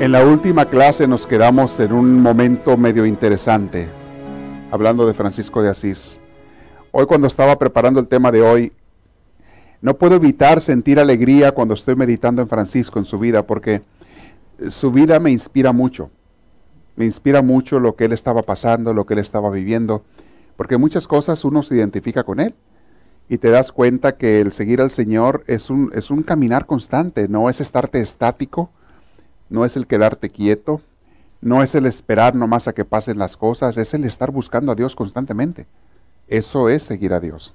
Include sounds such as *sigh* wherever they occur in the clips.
En la última clase nos quedamos en un momento medio interesante, hablando de Francisco de Asís. Hoy cuando estaba preparando el tema de hoy, no puedo evitar sentir alegría cuando estoy meditando en Francisco, en su vida, porque su vida me inspira mucho. Me inspira mucho lo que él estaba pasando, lo que él estaba viviendo, porque muchas cosas uno se identifica con él y te das cuenta que el seguir al Señor es un, es un caminar constante, no es estarte estático, no es el quedarte quieto, no es el esperar nomás a que pasen las cosas, es el estar buscando a Dios constantemente. Eso es seguir a Dios.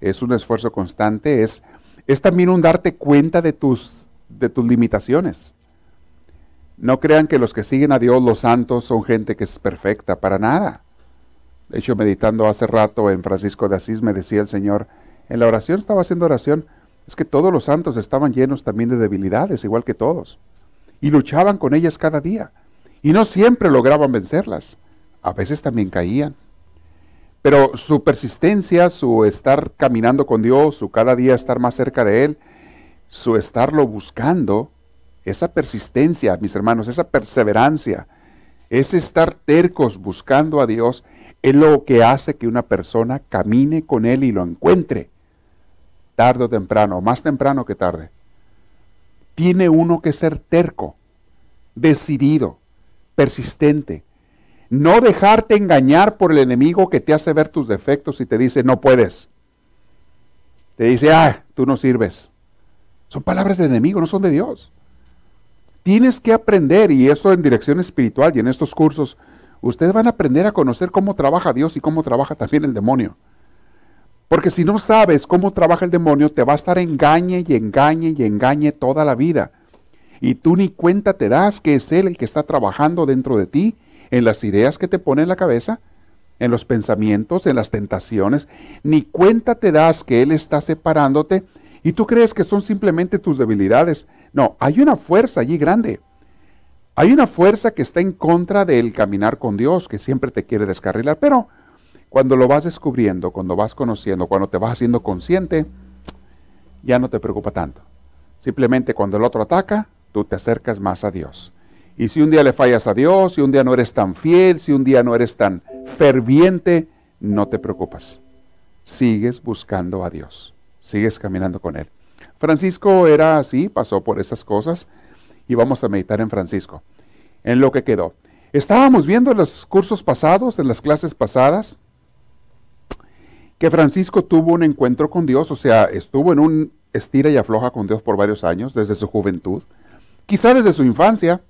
Es un esfuerzo constante, es, es también un darte cuenta de tus, de tus limitaciones. No crean que los que siguen a Dios, los santos, son gente que es perfecta, para nada. De hecho, meditando hace rato en Francisco de Asís, me decía el Señor, en la oración estaba haciendo oración, es que todos los santos estaban llenos también de debilidades, igual que todos y luchaban con ellas cada día. Y no siempre lograban vencerlas. A veces también caían. Pero su persistencia, su estar caminando con Dios, su cada día estar más cerca de Él, su estarlo buscando, esa persistencia, mis hermanos, esa perseverancia, ese estar tercos buscando a Dios, es lo que hace que una persona camine con Él y lo encuentre, tarde o temprano, más temprano que tarde tiene uno que ser terco, decidido, persistente. No dejarte engañar por el enemigo que te hace ver tus defectos y te dice, no puedes. Te dice, ah, tú no sirves. Son palabras del enemigo, no son de Dios. Tienes que aprender, y eso en dirección espiritual y en estos cursos, ustedes van a aprender a conocer cómo trabaja Dios y cómo trabaja también el demonio. Porque si no sabes cómo trabaja el demonio, te va a estar engañe y engañe y engañe toda la vida. Y tú ni cuenta te das que es Él el que está trabajando dentro de ti, en las ideas que te pone en la cabeza, en los pensamientos, en las tentaciones. Ni cuenta te das que Él está separándote y tú crees que son simplemente tus debilidades. No, hay una fuerza allí grande. Hay una fuerza que está en contra del caminar con Dios, que siempre te quiere descarrilar. Pero cuando lo vas descubriendo, cuando vas conociendo, cuando te vas haciendo consciente, ya no te preocupa tanto. Simplemente cuando el otro ataca, tú te acercas más a Dios. Y si un día le fallas a Dios, si un día no eres tan fiel, si un día no eres tan ferviente, no te preocupas. Sigues buscando a Dios, sigues caminando con Él. Francisco era así, pasó por esas cosas y vamos a meditar en Francisco, en lo que quedó. Estábamos viendo en los cursos pasados, en las clases pasadas, que Francisco tuvo un encuentro con Dios, o sea, estuvo en un estira y afloja con Dios por varios años, desde su juventud, quizá desde su infancia,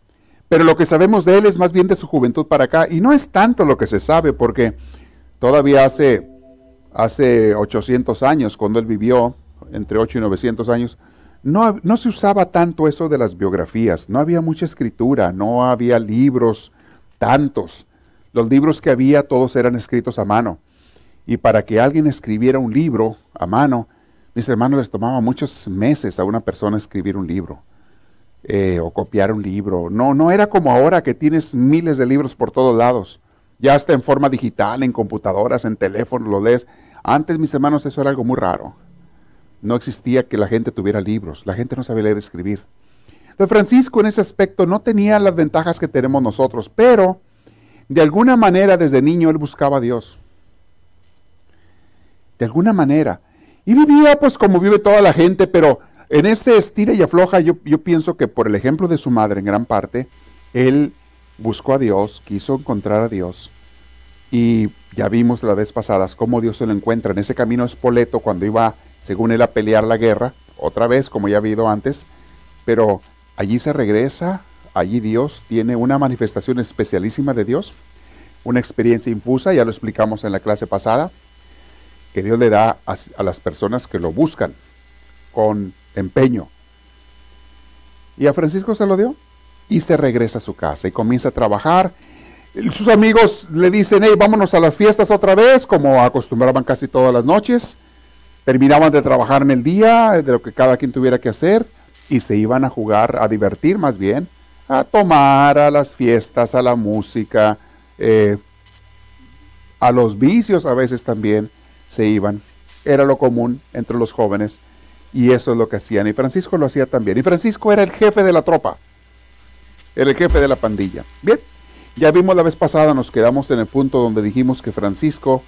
pero lo que sabemos de él es más bien de su juventud para acá, y no es tanto lo que se sabe, porque todavía hace, hace 800 años, cuando él vivió, entre 8 y 900 años, no, no se usaba tanto eso de las biografías, no había mucha escritura, no había libros tantos. Los libros que había todos eran escritos a mano. Y para que alguien escribiera un libro a mano, mis hermanos les tomaba muchos meses a una persona escribir un libro eh, o copiar un libro. No, no era como ahora que tienes miles de libros por todos lados. Ya está en forma digital, en computadoras, en teléfono, lo lees. Antes, mis hermanos, eso era algo muy raro. No existía que la gente tuviera libros. La gente no sabía leer y escribir. Entonces, Francisco en ese aspecto no tenía las ventajas que tenemos nosotros, pero de alguna manera desde niño él buscaba a Dios de alguna manera. Y vivía pues como vive toda la gente, pero en ese estira y afloja yo, yo pienso que por el ejemplo de su madre en gran parte, él buscó a Dios, quiso encontrar a Dios. Y ya vimos la vez pasadas cómo Dios se lo encuentra en ese camino espoleto cuando iba, según él, a pelear la guerra, otra vez, como ya ha habido antes, pero allí se regresa, allí Dios tiene una manifestación especialísima de Dios, una experiencia infusa, ya lo explicamos en la clase pasada, que Dios le da a, las personas que lo buscan con empeño. Y a Francisco se lo dio. y se regresa a su casa y comienza a trabajar. Sus amigos le dicen, hey, vámonos a las fiestas otra vez, como acostumbraban casi todas las noches. Terminaban de trabajar en el día, de lo que cada quien tuviera que hacer, y se iban a jugar, a divertir más bien, a tomar, a las fiestas, a la música, eh, a los vicios a veces también se iban. Era lo común entre los jóvenes y eso es lo que hacían. Y Francisco lo hacía también. Y Francisco era el jefe de la tropa. Era el jefe de la pandilla. Bien, ya vimos la vez pasada, nos quedamos en el punto donde dijimos que Francisco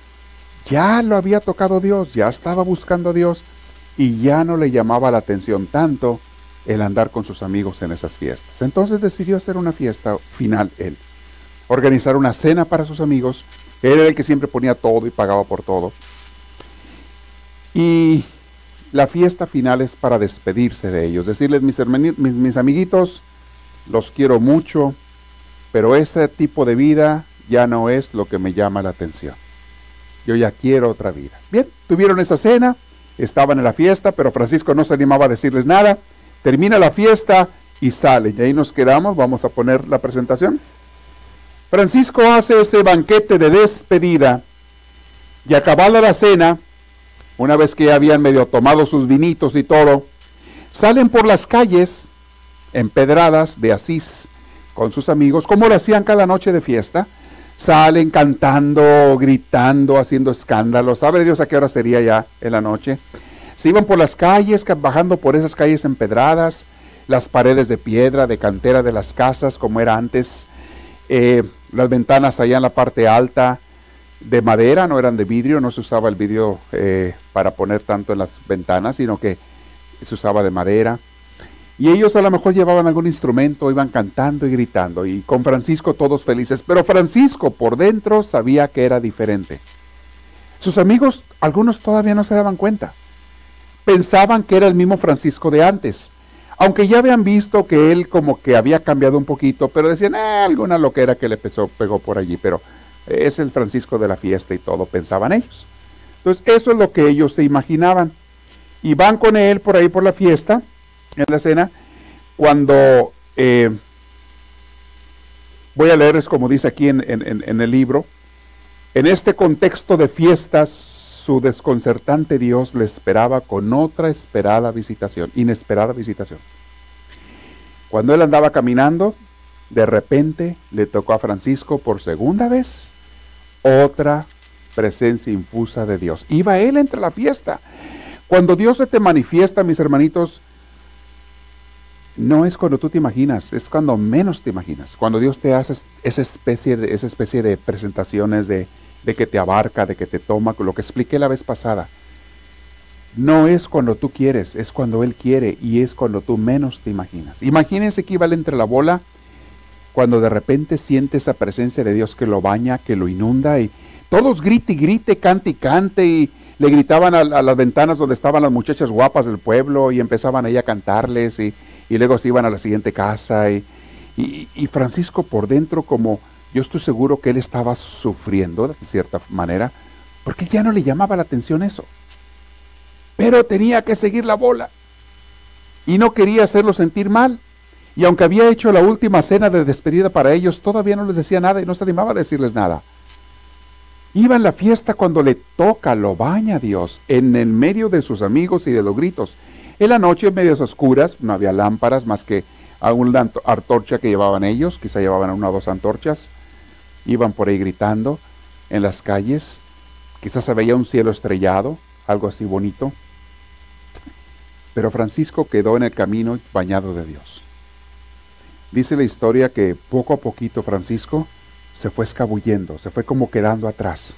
ya lo había tocado Dios, ya estaba buscando a Dios y ya no le llamaba la atención tanto el andar con sus amigos en esas fiestas. Entonces decidió hacer una fiesta final él. Organizar una cena para sus amigos. Él era el que siempre ponía todo y pagaba por todo. Y la fiesta final es para despedirse de ellos, decirles, mis, mis, amiguitos, los quiero mucho, pero ese tipo de vida ya no es lo que me llama la atención. Yo ya quiero otra vida. Bien, tuvieron esa cena, estaban en la fiesta, pero Francisco no se animaba a decirles nada. Termina la fiesta y salen. Y ahí nos quedamos, vamos a poner la presentación. Francisco hace ese banquete de despedida y acabada la cena, una vez que habían medio tomado sus vinitos y todo, salen por las calles empedradas de Asís con sus amigos, como lo hacían cada noche de fiesta. Salen cantando, gritando, haciendo escándalos. ¿Sabe Dios a qué hora sería ya en la noche? Se iban por las calles, bajando por esas calles empedradas, las paredes de piedra, de cantera de las casas, como era antes. Eh, las ventanas allá en la parte alta, de madera, no eran de vidrio, no se usaba el vidrio eh, para poner tanto en las ventanas, sino que se usaba de madera. Y ellos a lo mejor llevaban algún instrumento, iban cantando y gritando, y con Francisco todos felices. Pero Francisco por dentro sabía que era diferente. Sus amigos, algunos todavía no se daban cuenta. Pensaban que era el mismo Francisco de antes. Aunque ya habían visto que él como que había cambiado un poquito, pero decían, ah, alguna loquera que le pegó por allí. Pero es el Francisco de la fiesta y todo, pensaban ellos. Entonces, eso es lo que ellos se imaginaban. Y van con él por ahí por la fiesta, en la cena, cuando eh, voy a leerles como dice aquí en, en el libro, en este contexto de fiestas, su desconcertante Dios le esperaba con otra esperada visitación, inesperada visitación. Cuando él andaba caminando, de repente le tocó a Francisco por segunda vez otra presencia infusa de Dios. Iba él entre la fiesta. Cuando Dios se te manifiesta, mis hermanitos, no es cuando tú te imaginas, es cuando menos te imaginas. Cuando Dios te hace esa especie de, esa especie de presentaciones de, de que te abarca, de que te toma, lo que expliqué la vez pasada. No es cuando tú quieres, es cuando Él quiere y es cuando tú menos te imaginas. Imagínense que iba entre la bola cuando de repente siente esa presencia de Dios que lo baña, que lo inunda y todos grite y grite, cante y cante y le gritaban a, las ventanas donde estaban las muchachas guapas del pueblo y empezaban ahí a cantarles y, luego se iban a la siguiente casa y, y, Francisco por dentro como yo estoy seguro que él estaba sufriendo de cierta manera porque ya no le llamaba la atención eso. Pero tenía que seguir la bola y no quería hacerlo sentir mal. Y aunque había hecho la última cena de despedida para ellos, todavía no les decía nada y no se animaba a decirles nada. Iba en la fiesta cuando le toca, lo baña Dios, en el medio de sus amigos y de los gritos. En la noche, en medias oscuras, no había lámparas más que a una antorcha que llevaban ellos, quizá llevaban una o dos antorchas. Iban por ahí gritando en las calles. Quizás se veía un cielo estrellado, algo así bonito. Pero Francisco quedó en el camino bañado de Dios. Dice la historia que poco a poquito Francisco se fue escabullendo, se fue como quedando atrás.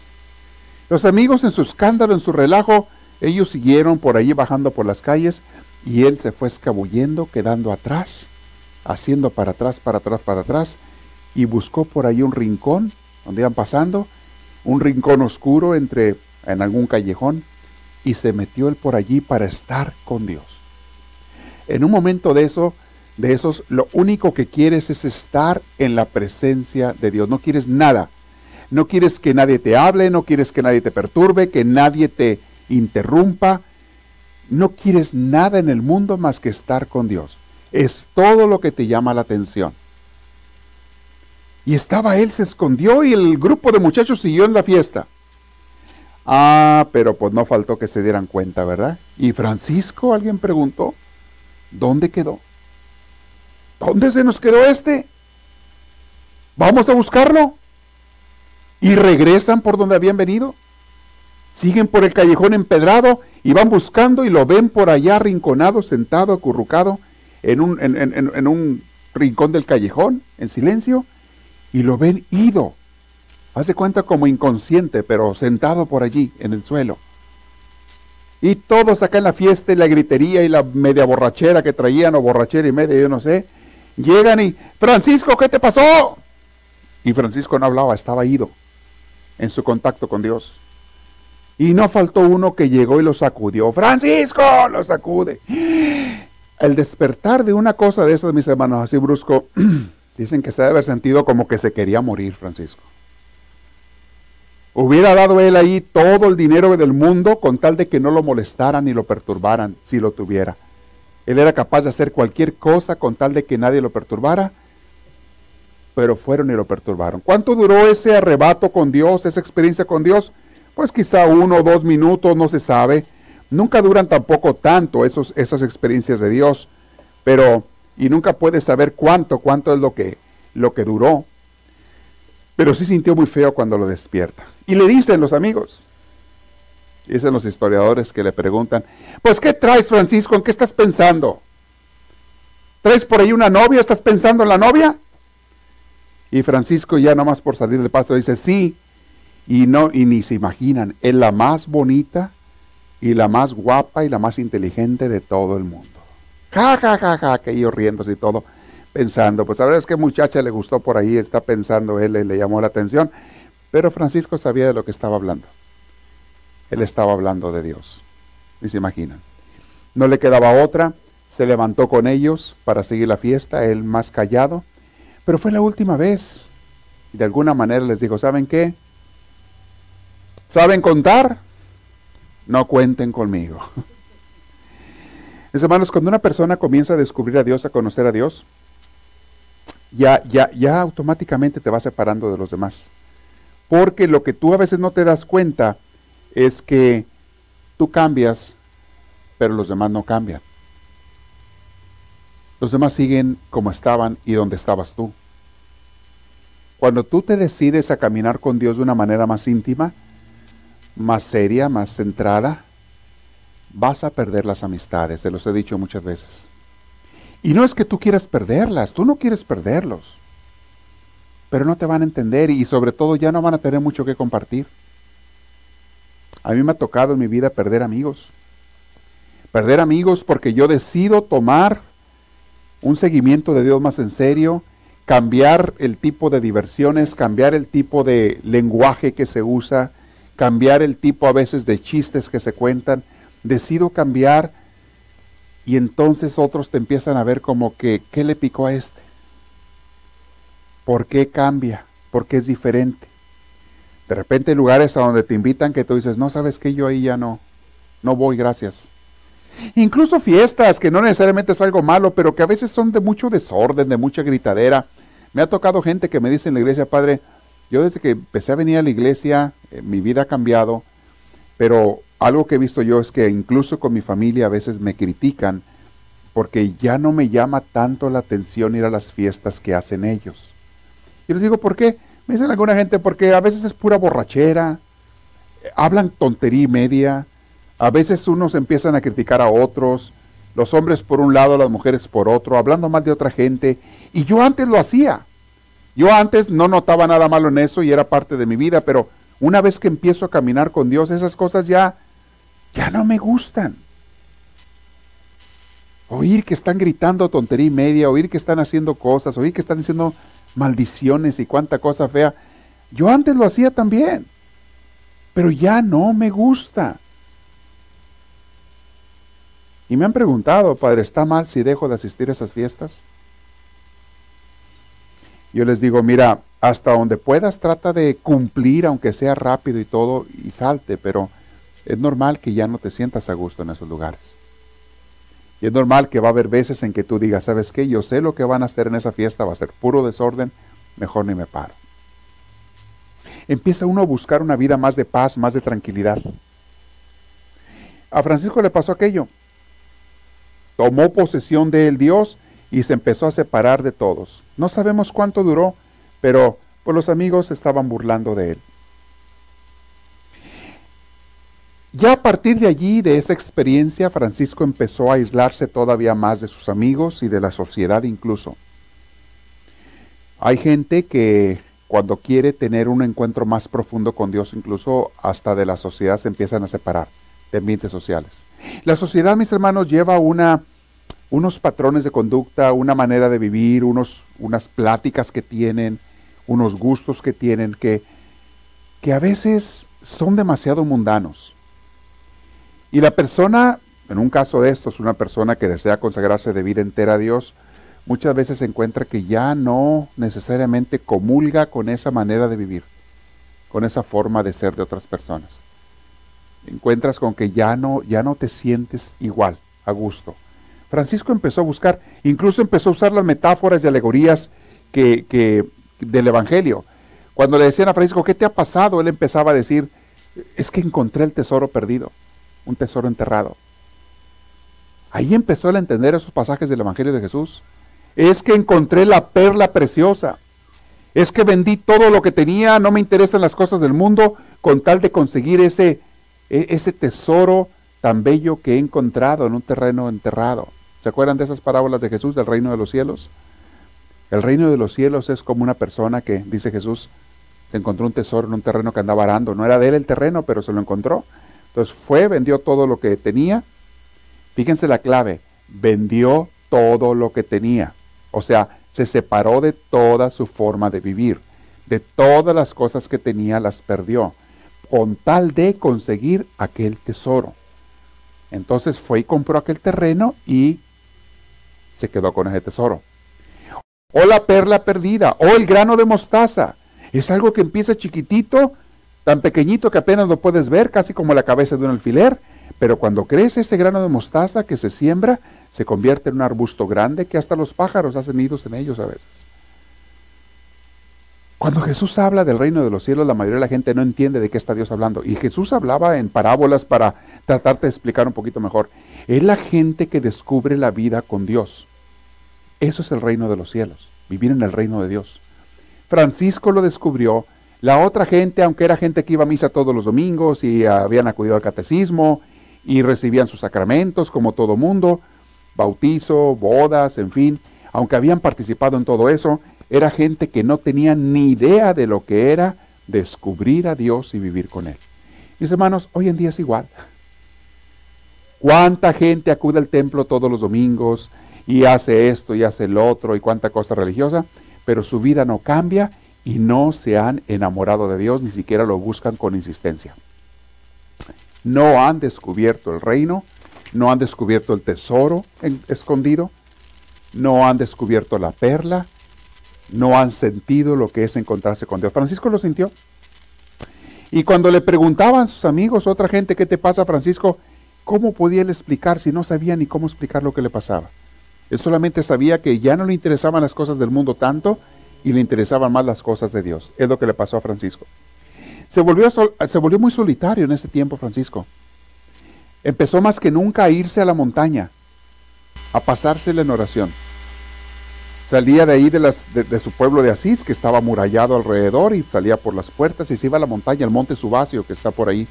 Los amigos en su escándalo, en su relajo, ellos siguieron por allí bajando por las calles y él se fue escabullendo, quedando atrás, haciendo para atrás, para atrás, para atrás, y buscó por ahí un rincón donde iban pasando, un rincón oscuro entre en algún callejón, y se metió él por allí para estar con Dios. En un momento de eso, de esos, lo único que quieres es estar en la presencia de Dios. No quieres nada. No quieres que nadie te hable, no quieres que nadie te perturbe, que nadie te interrumpa. No quieres nada en el mundo más que estar con Dios. Es todo lo que te llama la atención. Y estaba él, se escondió y el grupo de muchachos siguió en la fiesta. Ah, pero pues no faltó que se dieran cuenta, ¿verdad? ¿Y Francisco? Alguien preguntó. ¿Dónde quedó? ¿Dónde se nos quedó este? Vamos a buscarlo. Y regresan por donde habían venido. Siguen por el callejón empedrado y van buscando y lo ven por allá arrinconado, sentado, acurrucado en un, en, un rincón del callejón, en silencio, y lo ven ido. Haz de cuenta como inconsciente, pero sentado por allí, en el suelo. Y todos acá en la fiesta y la gritería y la media borrachera que traían, o borrachera y media, yo no sé, llegan y, Francisco, ¿qué te pasó? Y Francisco no hablaba, estaba ido en su contacto con Dios. Y no faltó uno que llegó y lo sacudió. Francisco, lo sacude. El despertar de una cosa de esas, mis hermanos, así brusco, *clears throat* dicen que se debe haber sentido como que se quería morir, Francisco. Hubiera dado él ahí todo el dinero del mundo con tal de que no lo molestaran ni lo perturbaran si lo tuviera. Él era capaz de hacer cualquier cosa con tal de que nadie lo perturbara, pero fueron y lo perturbaron. ¿Cuánto duró ese arrebato con Dios, esa experiencia con Dios? pues quizá uno o dos minutos, no se sabe. Nunca duran tampoco tanto esos, esas experiencias de Dios, pero, y nunca puedes saber cuánto, cuánto es lo que, lo que duró. Pero sí sintió muy feo cuando lo despierta. Y le dicen los amigos, dicen los historiadores que le preguntan, pues ¿qué traes Francisco? ¿En qué estás pensando? ¿Traes por ahí una novia? ¿Estás pensando en la novia? Y Francisco ya nomás por salir del pasto dice, sí, y no y ni se imaginan, es la más bonita y la más guapa y la más inteligente de todo el mundo. Ja, ja, ja, ja, que ellos riéndose y todo, pensando, pues a ver, es que muchacha le gustó por ahí, está pensando él, le llamó la atención, pero Francisco sabía de lo que estaba hablando. Él estaba hablando de Dios. Ni se imaginan. No le quedaba otra, se levantó con ellos para seguir la fiesta, él más callado, pero fue la última vez. Y de alguna manera les dijo, ¿saben qué? ¿Saben contar? No cuenten conmigo. *laughs* Mis hermanos, cuando una persona comienza a descubrir a Dios, a conocer a Dios, ya, ya, ya automáticamente te va separando de los demás. Porque lo que tú a veces no te das cuenta es que tú cambias, pero los demás no cambian. Los demás siguen como estaban y donde estabas tú. Cuando tú te decides a caminar con Dios de una manera más íntima, más seria, más centrada, vas a perder las amistades, te los he dicho muchas veces. Y no es que tú quieras perderlas, tú no quieres perderlos, pero no te van a entender y sobre todo ya no van a tener mucho que compartir. A mí me ha tocado en mi vida perder amigos. Perder amigos porque yo decido tomar un seguimiento de Dios más en serio, cambiar el tipo de diversiones, cambiar el tipo de lenguaje que se usa, cambiar el tipo a veces de chistes que se cuentan, decido cambiar y entonces otros te empiezan a ver como que, ¿qué le picó a este? ¿Por qué cambia? ¿Por qué es diferente? De repente lugares a donde te invitan que tú dices, no sabes que yo ahí ya no, no voy, gracias. Incluso fiestas, que no necesariamente es algo malo, pero que a veces son de mucho desorden, de mucha gritadera. Me ha tocado gente que me dice en la iglesia, padre, yo desde que empecé a venir a la iglesia, eh, mi vida ha cambiado, pero algo que he visto yo es que incluso con mi familia a veces me critican porque ya no me llama tanto la atención ir a las fiestas que hacen ellos. Y les digo, ¿por qué? Me dicen alguna gente, porque a veces es pura borrachera, hablan tontería y media, a veces unos empiezan a criticar a otros, los hombres por un lado, las mujeres por otro, hablando mal de otra gente, y yo antes lo hacía. Yo antes no notaba nada malo en eso y era parte de mi vida, pero una vez que empiezo a caminar con Dios, esas cosas ya, ya no me gustan. Oír que están gritando tontería y media, oír que están haciendo cosas, oír que están diciendo maldiciones y cuánta cosa fea. Yo antes lo hacía también, pero ya no me gusta. Y me han preguntado, Padre, ¿está mal si dejo de asistir a esas fiestas? Yo les digo, mira, hasta donde puedas trata de cumplir, aunque sea rápido y todo, y salte, pero es normal que ya no te sientas a gusto en esos lugares. Y es normal que va a haber veces en que tú digas, ¿sabes qué? Yo sé lo que van a hacer en esa fiesta, va a ser puro desorden, mejor ni me paro. Empieza uno a buscar una vida más de paz, más de tranquilidad. A Francisco le pasó aquello. Tomó posesión de él Dios y se empezó a separar de todos. No sabemos cuánto duró, pero pues los amigos estaban burlando de él. Ya a partir de allí, de esa experiencia, Francisco empezó a aislarse todavía más de sus amigos y de la sociedad incluso. Hay gente que cuando quiere tener un encuentro más profundo con Dios, incluso hasta de la sociedad se empiezan a separar de ambientes sociales. La sociedad, mis hermanos, lleva unos patrones de conducta, una manera de vivir, unas pláticas que tienen, unos gustos que tienen, que, que a veces son demasiado mundanos. Y la persona, en un caso de estos, una persona que desea consagrarse de vida entera a Dios, muchas veces se encuentra que ya no necesariamente comulga con esa manera de vivir, con esa forma de ser de otras personas. Encuentras con que ya no, ya no te sientes igual, a gusto. Francisco empezó a buscar, incluso empezó a usar las metáforas y alegorías que, que, del Evangelio. Cuando le decían a Francisco, ¿qué te ha pasado? Él empezaba a decir, es que encontré el tesoro perdido un tesoro enterrado. Ahí empezó a entender esos pasajes del Evangelio de Jesús. Es que encontré la perla preciosa. Es que vendí todo lo que tenía, no me interesan las cosas del mundo, con tal de conseguir ese, e, ese tesoro tan bello que he encontrado en un terreno enterrado. ¿Se acuerdan de esas parábolas de Jesús del reino de los cielos? El reino de los cielos es como una persona que, dice Jesús, se encontró un tesoro en un terreno que andaba arando. No era de él el terreno, pero se lo encontró. Entonces fue, vendió todo lo que tenía. Fíjense la clave, vendió todo lo que tenía. O sea, se separó de toda su forma de vivir. De todas las cosas que tenía las perdió, con tal de conseguir aquel tesoro. Entonces fue y compró aquel terreno y se quedó con ese tesoro. O la perla perdida, o el grano de mostaza. Es algo que empieza chiquitito, tan pequeñito que apenas lo puedes ver, casi como la cabeza de un alfiler, pero cuando crece ese grano de mostaza que se siembra, se convierte en un arbusto grande que hasta los pájaros hacen nidos en ellos a veces. Cuando Jesús habla del reino de los cielos, la mayoría de la gente no entiende de qué está Dios hablando. Y Jesús hablaba en parábolas para tratarte de explicar un poquito mejor. Es la gente que descubre la vida con Dios. Eso es el reino de los cielos, vivir en el reino de Dios. Francisco lo descubrió la otra gente, aunque era gente que iba a misa todos los domingos y habían acudido al catecismo y recibían sus sacramentos como todo mundo, bautizo, bodas, en fin, aunque habían participado en todo eso, era gente que no tenía ni idea de lo que era descubrir a Dios y vivir con Él. Mis hermanos, hoy en día es igual. ¿Cuánta gente acude al templo todos los domingos y hace esto y hace el otro y cuánta cosa religiosa, pero su vida no cambia y no se han enamorado de Dios, ni siquiera lo buscan con insistencia. No han descubierto el reino, no han descubierto el tesoro escondido, no han descubierto la perla, no han sentido lo que es encontrarse con Dios. Francisco lo sintió. Y cuando le preguntaban sus amigos, otra gente, ¿qué te pasa, Francisco? ¿Cómo podía él explicar si no sabía ni cómo explicar lo que le pasaba? Él solamente sabía que ya no le interesaban las cosas del mundo tanto y le interesaban más las cosas de Dios. Es lo que le pasó a Francisco. Se volvió, se volvió muy solitario en ese tiempo Francisco. Empezó más que nunca a irse a la montaña, a pasársela en oración. Salía de ahí de, las, de, su pueblo de Asís, que estaba amurallado alrededor, y salía por las puertas y se iba a la montaña, el monte Subacio, que está por ahí,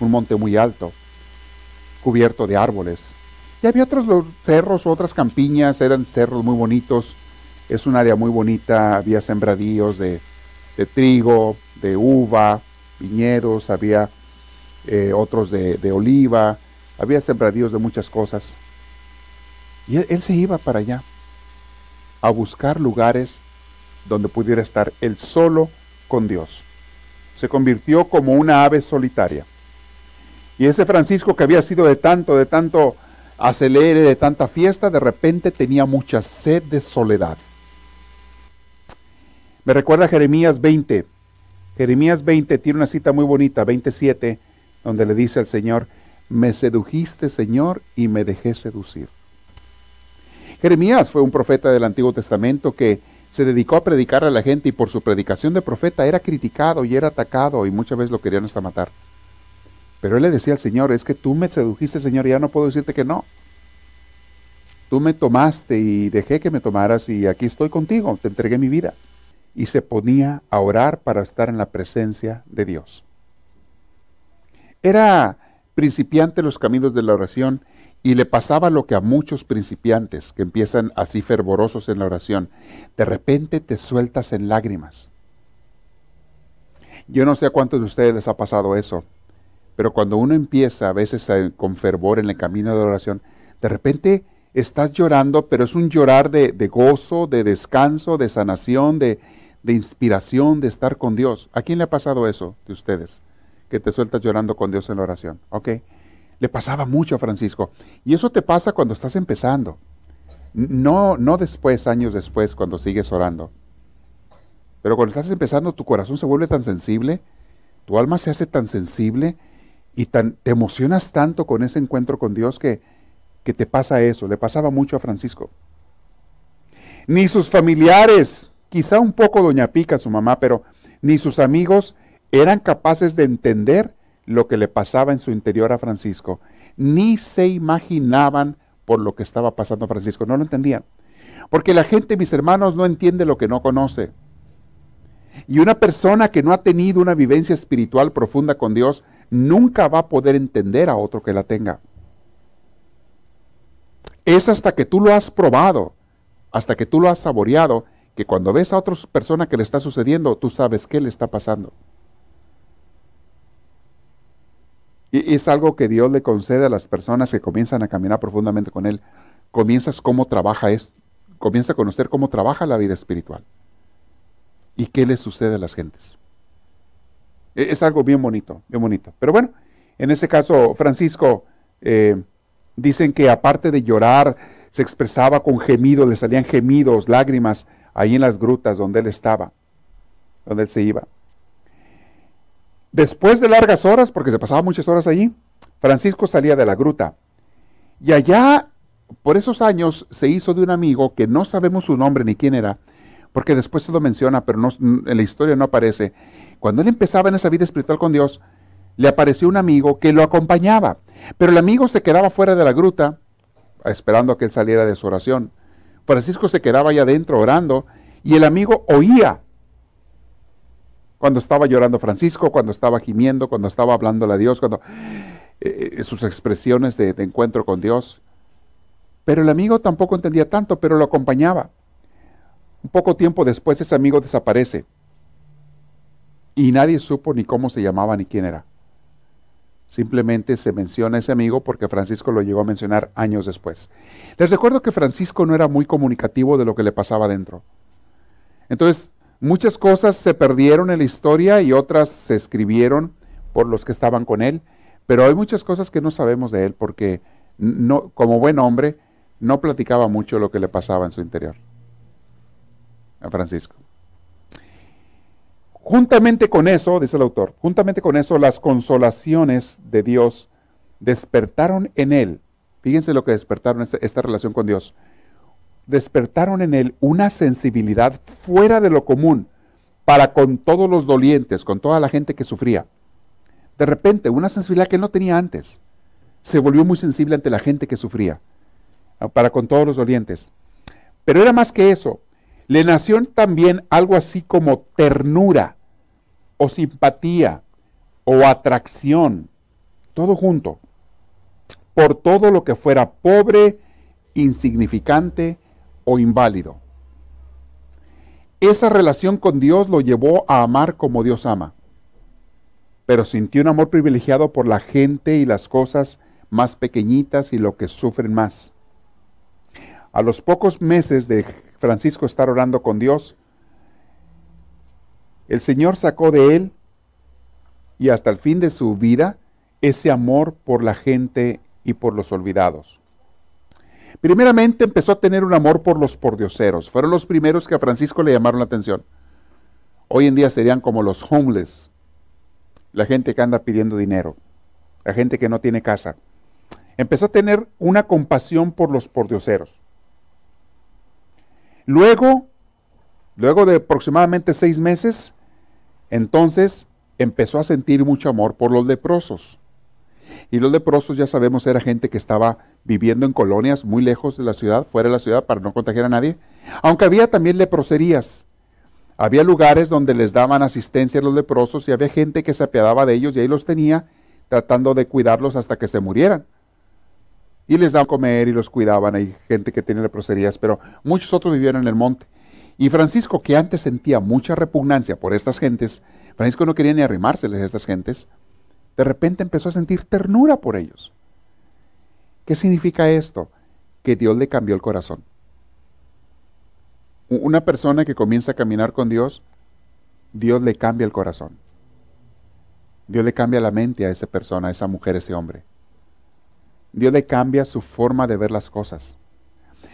un monte muy alto, cubierto de árboles. Y había otros cerros, otras campiñas, eran cerros muy bonitos, es un área muy bonita, había sembradíos de, trigo, de uva, viñedos, había eh, otros de, oliva, había sembradíos de muchas cosas. Y él, se iba para allá, a buscar lugares donde pudiera estar él solo con Dios. Se convirtió como una ave solitaria. Y ese Francisco que había sido de tanto, de tanto acelere, de tanta fiesta, de repente tenía mucha sed de soledad. Me recuerda Jeremías 20. Jeremías 20 tiene una cita muy bonita, 27, donde le dice al Señor, me sedujiste Señor y me dejé seducir. Jeremías fue un profeta del Antiguo Testamento que se dedicó a predicar a la gente y por su predicación de profeta era criticado y era atacado y muchas veces lo querían hasta matar. Pero él le decía al Señor, es que tú me sedujiste, Señor, y ya no puedo decirte que no. Tú me tomaste y dejé que me tomaras y aquí estoy contigo, te entregué mi vida. Y se ponía a orar para estar en la presencia de Dios. Era principiante en los caminos de la oración y le pasaba lo que a muchos principiantes que empiezan así fervorosos en la oración. De repente te sueltas en lágrimas. Yo no sé a cuántos de ustedes les ha pasado eso, pero cuando uno empieza a veces con fervor en el camino de la oración, de repente estás llorando, pero es un llorar de, gozo, de descanso, de sanación, de, de inspiración, de estar con Dios. ¿A quién le ha pasado eso de ustedes? Que te sueltas llorando con Dios en la oración. ¿Ok? Le pasaba mucho a Francisco. Y eso te pasa cuando estás empezando. No, no después, años después, cuando sigues orando. Pero cuando estás empezando, tu corazón se vuelve tan sensible, tu alma se hace tan sensible y tan, te emocionas tanto con ese encuentro con Dios que, que te pasa eso. Le pasaba mucho a Francisco. Ni sus familiares, quizá un poco Doña Pica, su mamá, pero ni sus amigos eran capaces de entender lo que le pasaba en su interior a Francisco. Ni se imaginaban por lo que estaba pasando a Francisco, no lo entendían. Porque la gente, mis hermanos, no entiende lo que no conoce. Y una persona que no ha tenido una vivencia espiritual profunda con Dios nunca va a poder entender a otro que la tenga. Es hasta que tú lo has probado, hasta que tú lo has saboreado, que cuando ves a otra persona que le está sucediendo, tú sabes qué le está pasando. Y es algo que Dios le concede a las personas que comienzan a caminar profundamente con Él. Comienzas cómo trabaja es, comienza a conocer cómo trabaja la vida espiritual y qué le sucede a las gentes. E, es algo bien bonito, bien bonito. Pero bueno, en ese caso, Francisco, eh, dicen que aparte de llorar, se expresaba con gemidos, le salían gemidos, lágrimas, ahí en las grutas donde él estaba, donde él se iba. Después de largas horas, porque se pasaba muchas horas allí, Francisco salía de la gruta. Y allá, por esos años, se hizo de un amigo que no sabemos su nombre ni quién era, porque después se lo menciona, pero no, en la historia no aparece. Cuando él empezaba en esa vida espiritual con Dios, le apareció un amigo que lo acompañaba, pero el amigo se quedaba fuera de la gruta, esperando a que él saliera de su oración. Francisco se quedaba allá adentro orando y el amigo oía cuando estaba llorando Francisco, cuando estaba gimiendo, cuando estaba hablándole a Dios, cuando eh, eh, sus expresiones de, de encuentro con Dios. Pero el amigo tampoco entendía tanto, pero lo acompañaba. Un poco tiempo después ese amigo desaparece y nadie supo ni cómo se llamaba ni quién era. Simplemente se menciona ese amigo porque Francisco lo llegó a mencionar años después. Les recuerdo que Francisco no era muy comunicativo de lo que le pasaba dentro. Entonces, Muchas cosas se perdieron en la historia y otras se escribieron por los que estaban con él, pero hay muchas cosas que no sabemos de él porque no, como buen hombre no platicaba mucho lo que le pasaba en su interior. A Francisco. Juntamente con eso, dice el autor, juntamente con eso las consolaciones de Dios despertaron en él. Fíjense lo que despertaron esta, esta relación con Dios despertaron en él una sensibilidad fuera de lo común para con todos los dolientes, con toda la gente que sufría. De repente, una sensibilidad que no tenía antes. Se volvió muy sensible ante la gente que sufría, ah, para con todos los dolientes. Pero era más que eso. Le nació también algo así como ternura, o simpatía, o atracción, todo junto, por todo lo que fuera pobre, insignificante, o inválido. Esa relación con Dios lo llevó a amar como Dios ama, pero sintió un amor privilegiado por la gente y las cosas más pequeñitas y lo que sufren más. A los pocos meses de Francisco estar orando con Dios, el Señor sacó de él y hasta el fin de su vida ese amor por la gente y por los olvidados. Primeramente empezó a tener un amor por los pordioseros. Fueron los primeros que a Francisco le llamaron la atención. Hoy en día serían como los homeless, la gente que anda pidiendo dinero, la gente que no tiene casa. Empezó a tener una compasión por los pordioseros. Luego Luego de aproximadamente seis meses, entonces empezó a sentir mucho amor por los leprosos. Y los leprosos, ya sabemos, era gente que estaba viviendo en colonias muy lejos de la ciudad, fuera de la ciudad, para no contagiar a nadie. Aunque había también leproserías. Había lugares donde les daban asistencia a los leprosos y había gente que se apiadaba de ellos y ahí los tenía tratando de cuidarlos hasta que se murieran. Y les daban comer y los cuidaban. Hay gente que tenía leproserías, pero muchos otros vivían en el monte. Y Francisco, que antes sentía mucha repugnancia por estas gentes, Francisco no quería ni arrimárseles a estas gentes, de repente empezó a sentir ternura por ellos. ¿Qué significa esto? Que Dios le cambió el corazón. Una persona que comienza a caminar con Dios, Dios le cambia el corazón. Dios le cambia la mente a esa persona, a esa mujer, a ese hombre. Dios le cambia su forma de ver las cosas.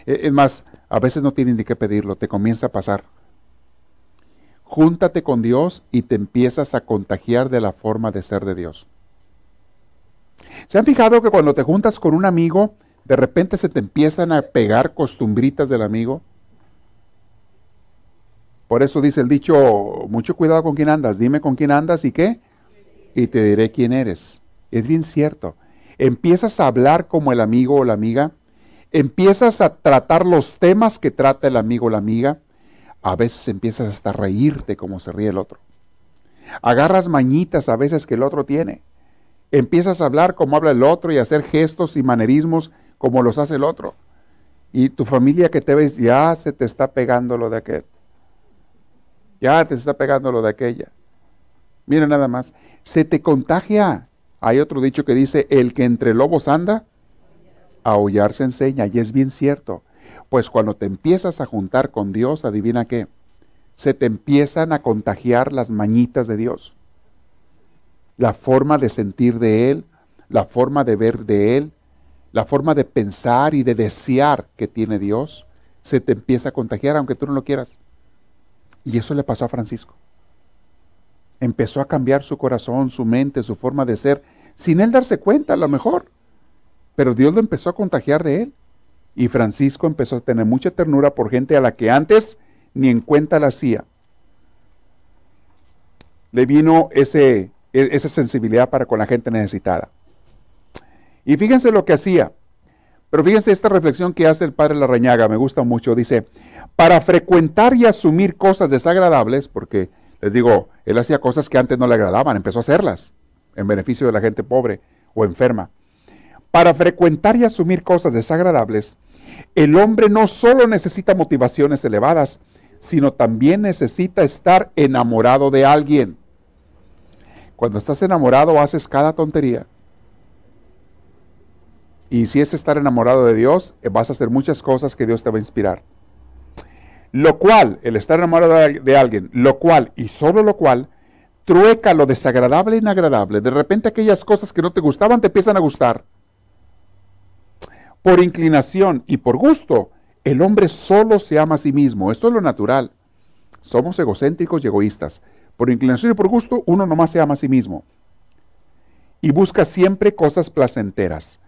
E, es más, a veces no tienen ni qué pedirlo, te comienza a pasar. Júntate con Dios y te empiezas a contagiar de la forma de ser de Dios. ¿Se han fijado que cuando te juntas con un amigo, de repente se te empiezan a pegar costumbritas del amigo? Por eso dice el dicho, mucho cuidado con quién andas, dime con quién andas y qué, y te diré quién eres. Es bien cierto. Empiezas a hablar como el amigo o la amiga, empiezas a tratar los temas que trata el amigo o la amiga, a veces empiezas hasta a reírte como se ríe el otro. Agarras mañitas a veces que el otro tiene. Empiezas a hablar como habla el otro y a hacer gestos y manerismos como los hace el otro. Y tu familia que te ves ya se te está pegando lo de aquel. Ya te está pegando lo de aquella. Mira nada más, se te contagia. Hay otro dicho que dice, el que entre lobos anda, aullar se enseña. Y es bien cierto. Pues cuando te empiezas a juntar con Dios, adivina qué, se te empiezan a contagiar las mañitas de Dios. La forma de sentir de Él, la forma de ver de Él, la forma de pensar y de desear que tiene Dios, se te empieza a contagiar aunque tú no lo quieras. Y eso le pasó a Francisco empezó a cambiar su corazón, su mente, su forma de ser, sin él darse cuenta a lo mejor. Pero Dios lo empezó a contagiar de él. Y Francisco empezó a tener mucha ternura por gente a la que antes ni en cuenta la hacía. Le vino ese, e, esa sensibilidad para con la gente necesitada. Y fíjense lo que hacía. Pero fíjense esta reflexión que hace el padre Larrañaga, me gusta mucho. Dice, para frecuentar y asumir cosas desagradables, porque les digo, él hacía cosas que antes no le agradaban, empezó a hacerlas en beneficio de la gente pobre o enferma. Para frecuentar y asumir cosas desagradables, el hombre no solo necesita motivaciones elevadas, sino también necesita estar enamorado de alguien. Cuando estás enamorado haces cada tontería. Y si es estar enamorado de Dios, vas a hacer muchas cosas que Dios te va a inspirar. Lo cual, el estar enamorado de alguien, lo cual y solo lo cual, trueca lo desagradable e inagradable. De repente aquellas cosas que no te gustaban te empiezan a gustar. Por inclinación y por gusto, el hombre solo se ama a sí mismo. Esto es lo natural. Somos egocéntricos y egoístas. Por inclinación y por gusto, uno nomás se ama a sí mismo. Y busca siempre cosas placenteras.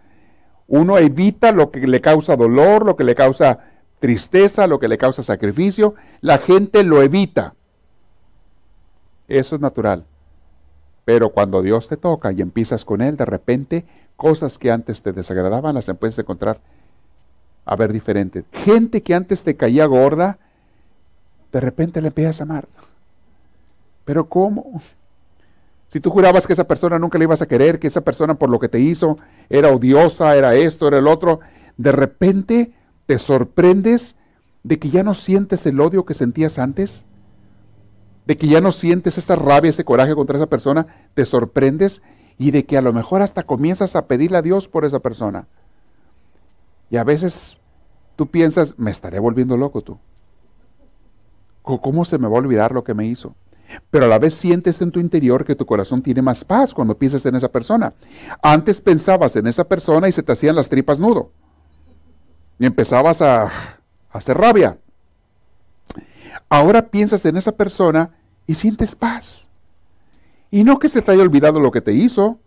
Uno evita lo que le causa dolor, lo que le causa tristeza, lo que le causa sacrificio, la gente lo evita. Eso es natural. Pero cuando Dios te toca y empiezas con Él, de repente cosas que antes te desagradaban las a encontrar a ver diferentes. Gente que antes te caía gorda, de repente le empiezas a amar. Pero ¿cómo? Si tú jurabas que esa persona nunca le ibas a querer, que esa persona por lo que te hizo era odiosa, era esto, era el otro, de repente ¿Te sorprendes de que ya no sientes el odio que sentías antes? ¿De que ya no sientes esa rabia, ese coraje contra esa persona? ¿Te sorprendes? Y de que a lo mejor hasta comienzas a pedirle a Dios por esa persona. Y a veces tú piensas, me estaré volviendo loco tú. ¿Cómo se me va a olvidar lo que me hizo? Pero a la vez sientes en tu interior que tu corazón tiene más paz cuando piensas en esa persona. Antes pensabas en esa persona y se te hacían las tripas nudo y empezabas a, hacer rabia. Ahora piensas en esa persona y sientes paz. Y no que se te haya olvidado lo que te hizo,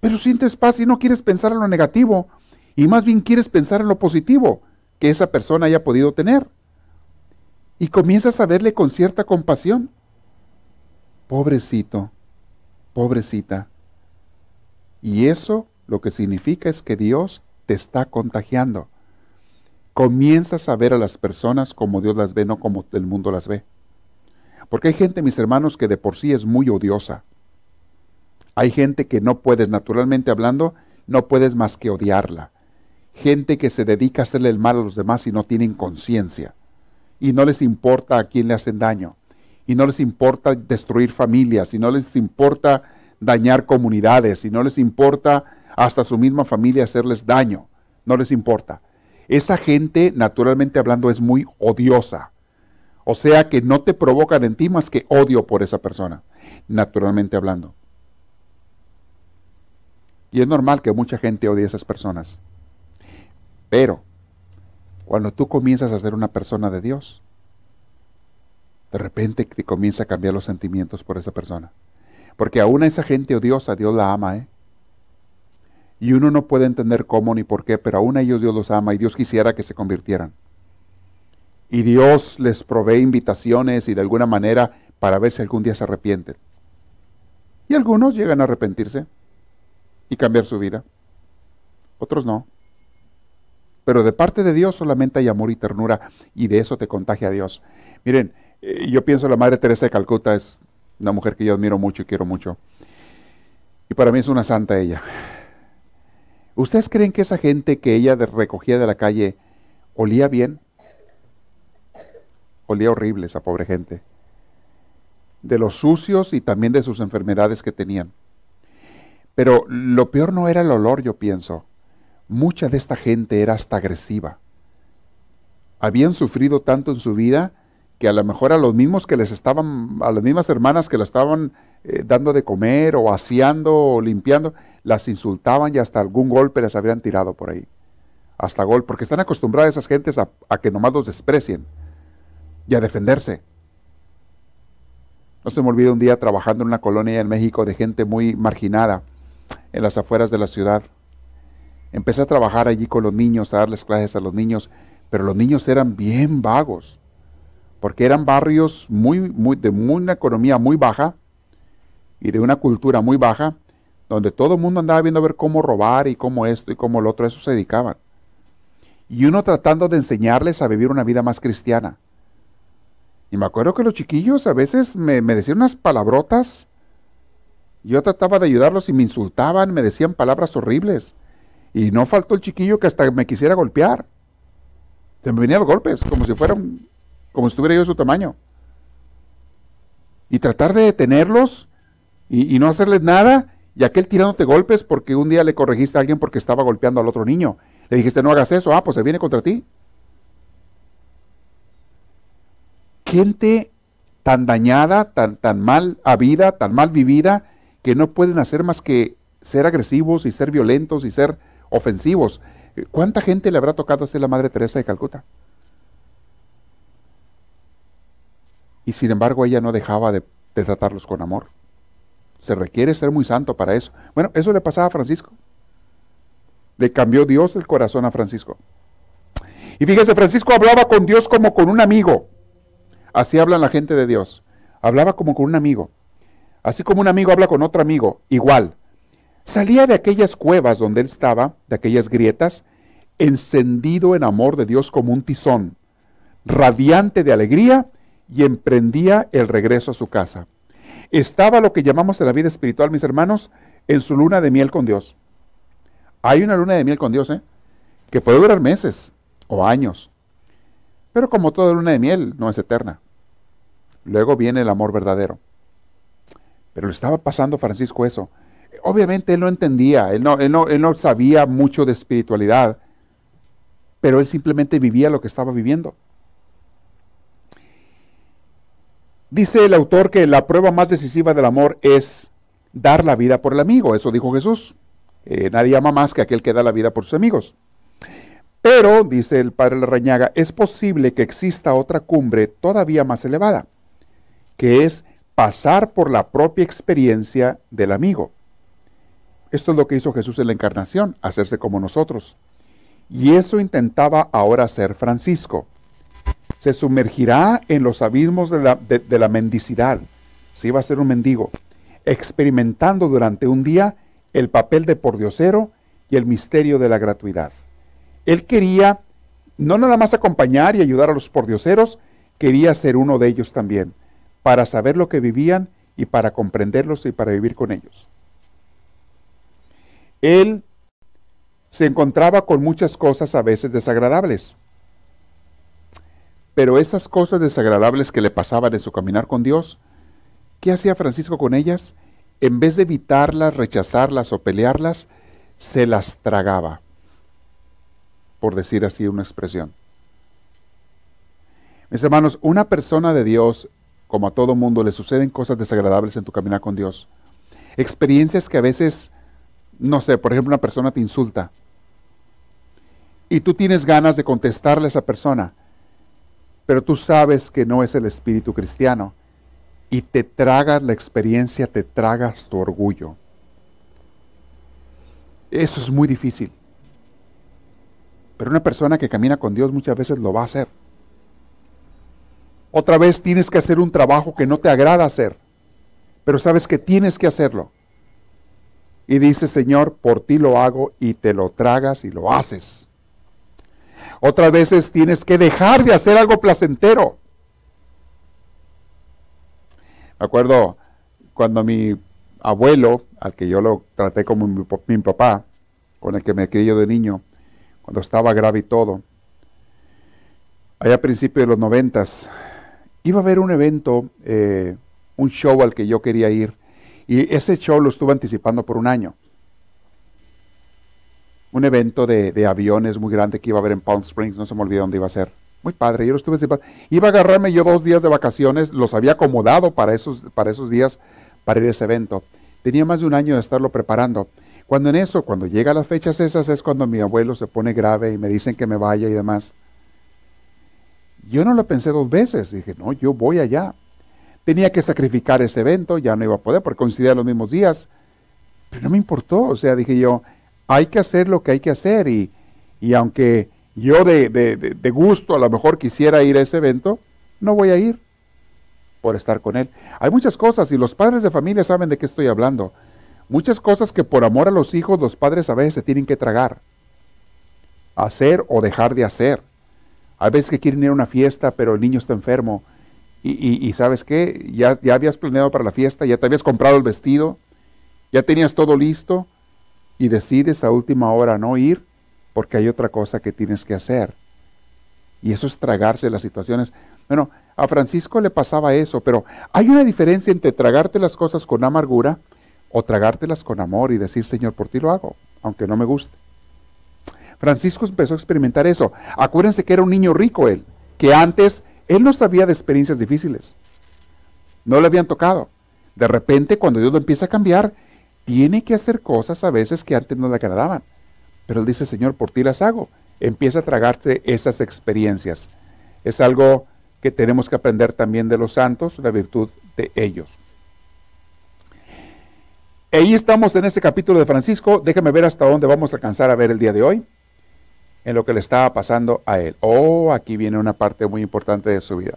pero sientes paz y no quieres pensar en lo negativo, y más bien quieres pensar en lo positivo que esa persona haya podido tener. y comienzas a verle con cierta compasión. Pobrecito, pobrecita. Y eso lo que significa es que Dios te está contagiando. Comienzas a ver a las personas como Dios las ve, no como el mundo las ve. Porque hay gente, mis hermanos, que de por sí es muy odiosa. Hay gente que no puedes, naturalmente hablando, no puedes más que odiarla. Gente que se dedica a hacerle el mal a los demás y no tienen conciencia. Y no les importa a quién le hacen daño. Y no les importa destruir familias. Y no les importa dañar comunidades. Y no les importa hasta su misma familia hacerles daño. No les importa. Esa gente, naturalmente hablando, es muy odiosa. O sea que no te provocan en ti más que odio por esa persona, naturalmente hablando. Y es normal que mucha gente odie a esas personas. Pero cuando tú comienzas a ser una persona de Dios, de repente te comienza a cambiar los sentimientos por esa persona. Porque aún a esa gente odiosa Dios la ama, ¿eh? Y uno no puede entender cómo ni por qué, pero aún a ellos Dios los ama y Dios quisiera que se convirtieran y Dios les provee invitaciones y de alguna manera para ver si algún día se arrepienten. Y algunos llegan a arrepentirse y cambiar su vida, otros no. Pero de parte de Dios solamente hay amor y ternura y de eso te contagia Dios. Miren, eh, yo pienso la Madre Teresa de Calcuta es una mujer que yo admiro mucho y quiero mucho. Y para mí es una santa ella. ¿Ustedes creen que esa gente que ella recogía de la calle olía bien? Olía horrible esa pobre gente. De los sucios y también de sus enfermedades que tenían. Pero lo peor no era el olor, yo pienso. Mucha de esta gente era hasta agresiva. Habían sufrido tanto en su vida que a lo mejor a los mismos que les estaban, a las mismas hermanas que la estaban eh, dando de comer o aseando o limpiando, las insultaban y hasta algún golpe les habrían tirado por ahí. Hasta gol, porque están acostumbradas esas gentes a, a que nomás los desprecien y a defenderse. No se me olvida un día trabajando en una colonia en México de gente muy marginada en las afueras de la ciudad. Empecé a trabajar allí con los niños, a darles clases a los niños, pero los niños eran bien vagos, porque eran barrios muy, muy, de una economía muy baja y de una cultura muy baja, donde todo el mundo andaba viendo a ver cómo robar y cómo esto y cómo lo otro, a eso se dedicaban. Y uno tratando de enseñarles a vivir una vida más cristiana. Y me acuerdo que los chiquillos a veces me, decían unas palabrotas. Yo trataba de ayudarlos y me insultaban, me decían palabras horribles. Y no faltó el chiquillo que hasta me quisiera golpear. Se me venían los golpes, como si fueran, como si estuviera yo de su tamaño. Y tratar de detenerlos y, y no hacerles nada, y aquel tirándote golpes porque un día le corregiste a alguien porque estaba golpeando al otro niño. Le dijiste, no hagas eso, ah, pues se viene contra ti. Gente tan dañada, tan, tan mal habida, tan mal vivida, que no pueden hacer más que ser agresivos y ser violentos y ser ofensivos. ¿Cuánta gente le habrá tocado ser la Madre Teresa de Calcuta? Y sin embargo ella no dejaba de, de tratarlos con amor. Se requiere ser muy santo para eso. Bueno, eso le pasaba a Francisco. Le cambió Dios el corazón a Francisco. Y fíjese, Francisco hablaba con Dios como con un amigo. Así habla la gente de Dios. Hablaba como con un amigo. Así como un amigo habla con otro amigo, igual. Salía de aquellas cuevas donde él estaba, de aquellas grietas, encendido en amor de Dios como un tizón, radiante de alegría, y emprendía el regreso a su casa. Estaba lo que llamamos en la vida espiritual, mis hermanos, en su luna de miel con Dios. Hay una luna de miel con Dios, ¿eh? que puede durar meses o años. Pero como toda luna de miel, no es eterna. Luego viene el amor verdadero. Pero le estaba pasando Francisco eso. Obviamente él no entendía, él no, él no, sabía mucho de espiritualidad, pero él simplemente vivía lo que estaba viviendo. Dice el autor que la prueba más decisiva del amor es dar la vida por el amigo. Eso dijo Jesús. nadie ama más que aquel que da la vida por sus amigos. Pero, dice el padre Larrañaga, es posible que exista otra cumbre todavía más elevada, que es pasar por la propia experiencia del amigo. Esto es lo que hizo Jesús en la encarnación, hacerse como nosotros. Y eso intentaba ahora hacer Francisco. se sumergirá en los abismos de la, mendicidad. Sí va a ser un mendigo, experimentando durante un día el papel de pordiosero y el misterio de la gratuidad. Él quería no nada más acompañar y ayudar a los pordioseros, quería ser uno de ellos también, para saber lo que vivían y para comprenderlos y para vivir con ellos. Él se encontraba con muchas cosas a veces desagradables. Pero esas cosas desagradables que le pasaban en su caminar con Dios, ¿qué hacía Francisco con ellas? En vez de evitarlas, rechazarlas o pelearlas, se las tragaba, por decir así una expresión. Mis hermanos, una persona de Dios, como a todo mundo, le suceden cosas desagradables en tu caminar con Dios. Experiencias que a veces no sé, por ejemplo, una persona te insulta y tú tienes ganas de contestarle a esa persona, pero tú sabes que no es el espíritu cristiano y te tragas la experiencia, te tragas tu orgullo. Eso es muy difícil. Pero una persona que camina con Dios muchas veces lo va a hacer. Otra vez tienes que hacer un trabajo que no te agrada hacer, pero sabes que tienes que hacerlo y dice, Señor, por ti lo hago y te lo tragas y lo haces. Otras veces tienes que dejar de hacer algo placentero. Me acuerdo cuando mi abuelo, al que yo lo traté como mi, papá, con el que me crié de niño, cuando estaba grave y todo, allá a principios de los noventas, iba a haber un evento, eh, un show al que yo quería ir, y ese show lo estuve anticipando por un año. Un evento de, aviones muy grande que iba a haber en Palm Springs, no se me olvidó dónde iba a ser. Muy padre, yo lo estuve anticipando. Iba a agarrarme yo dos días de vacaciones, los había acomodado para esos, para esos días, para ir a ese evento. Tenía más de un año de estarlo preparando. Cuando en eso, cuando llega las fechas esas, es cuando mi abuelo se pone grave y me dicen que me vaya y demás. Yo no lo pensé dos veces, dije, no, yo voy allá. Tenía que sacrificar ese evento, ya no iba a poder porque coincidía los mismos días. Pero no me importó, o sea, dije yo, hay que hacer lo que hay que hacer y, y aunque yo de, de, gusto a lo mejor quisiera ir a ese evento, no voy a ir por estar con él. Hay muchas cosas y los padres de familia saben de qué estoy hablando. Muchas cosas que por amor a los hijos los padres a veces se tienen que tragar. Hacer o dejar de hacer. Hay veces que quieren ir a una fiesta, pero el niño está enfermo y, sabes qué, ya, ya habías planeado para la fiesta, ya te habías comprado el vestido, ya tenías todo listo y decides a última hora no ir porque hay otra cosa que tienes que hacer. Y eso es tragarse las situaciones. Bueno, a Francisco le pasaba eso, pero hay una diferencia entre tragarte las cosas con amargura o tragártelas con amor y decir, Señor, por ti lo hago, aunque no me guste. Francisco empezó a experimentar eso. Acuérdense que era un niño rico él, que antes él no sabía de experiencias difíciles. No le habían tocado. De repente, cuando Dios lo empieza a cambiar, tiene que hacer cosas a veces que antes no le agradaban. Pero él dice, Señor, por ti las hago. Empieza a tragarte esas experiencias. Es algo que tenemos que aprender también de los santos, la virtud de ellos. Ahí estamos en este capítulo de Francisco. Déjame ver hasta dónde vamos a alcanzar a ver el día de hoy en lo que le estaba pasando a él. Oh, aquí viene una parte muy importante de su vida.